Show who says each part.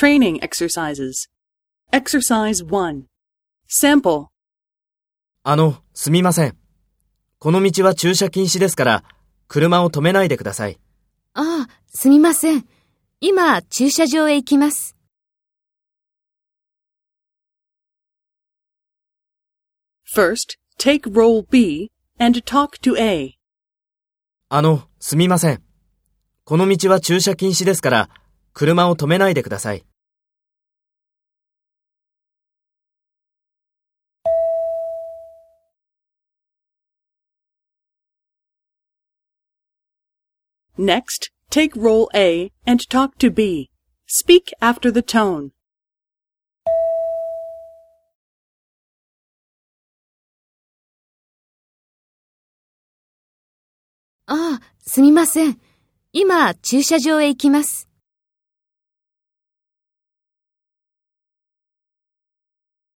Speaker 1: Training exercises. Exercise 1. Sample.
Speaker 2: あの、すみません。この道は駐車禁止ですから、車を止めないでください。
Speaker 3: ああ、すみません。今、駐車場へ行きます。
Speaker 1: First, take role B and talk to A.
Speaker 2: あの、すみません。この道は駐車禁止ですから、車を止めないでください。
Speaker 1: Next, take role A and talk to B. Speak after the tone.
Speaker 3: ああ、すみません。今、駐車場へ行きます。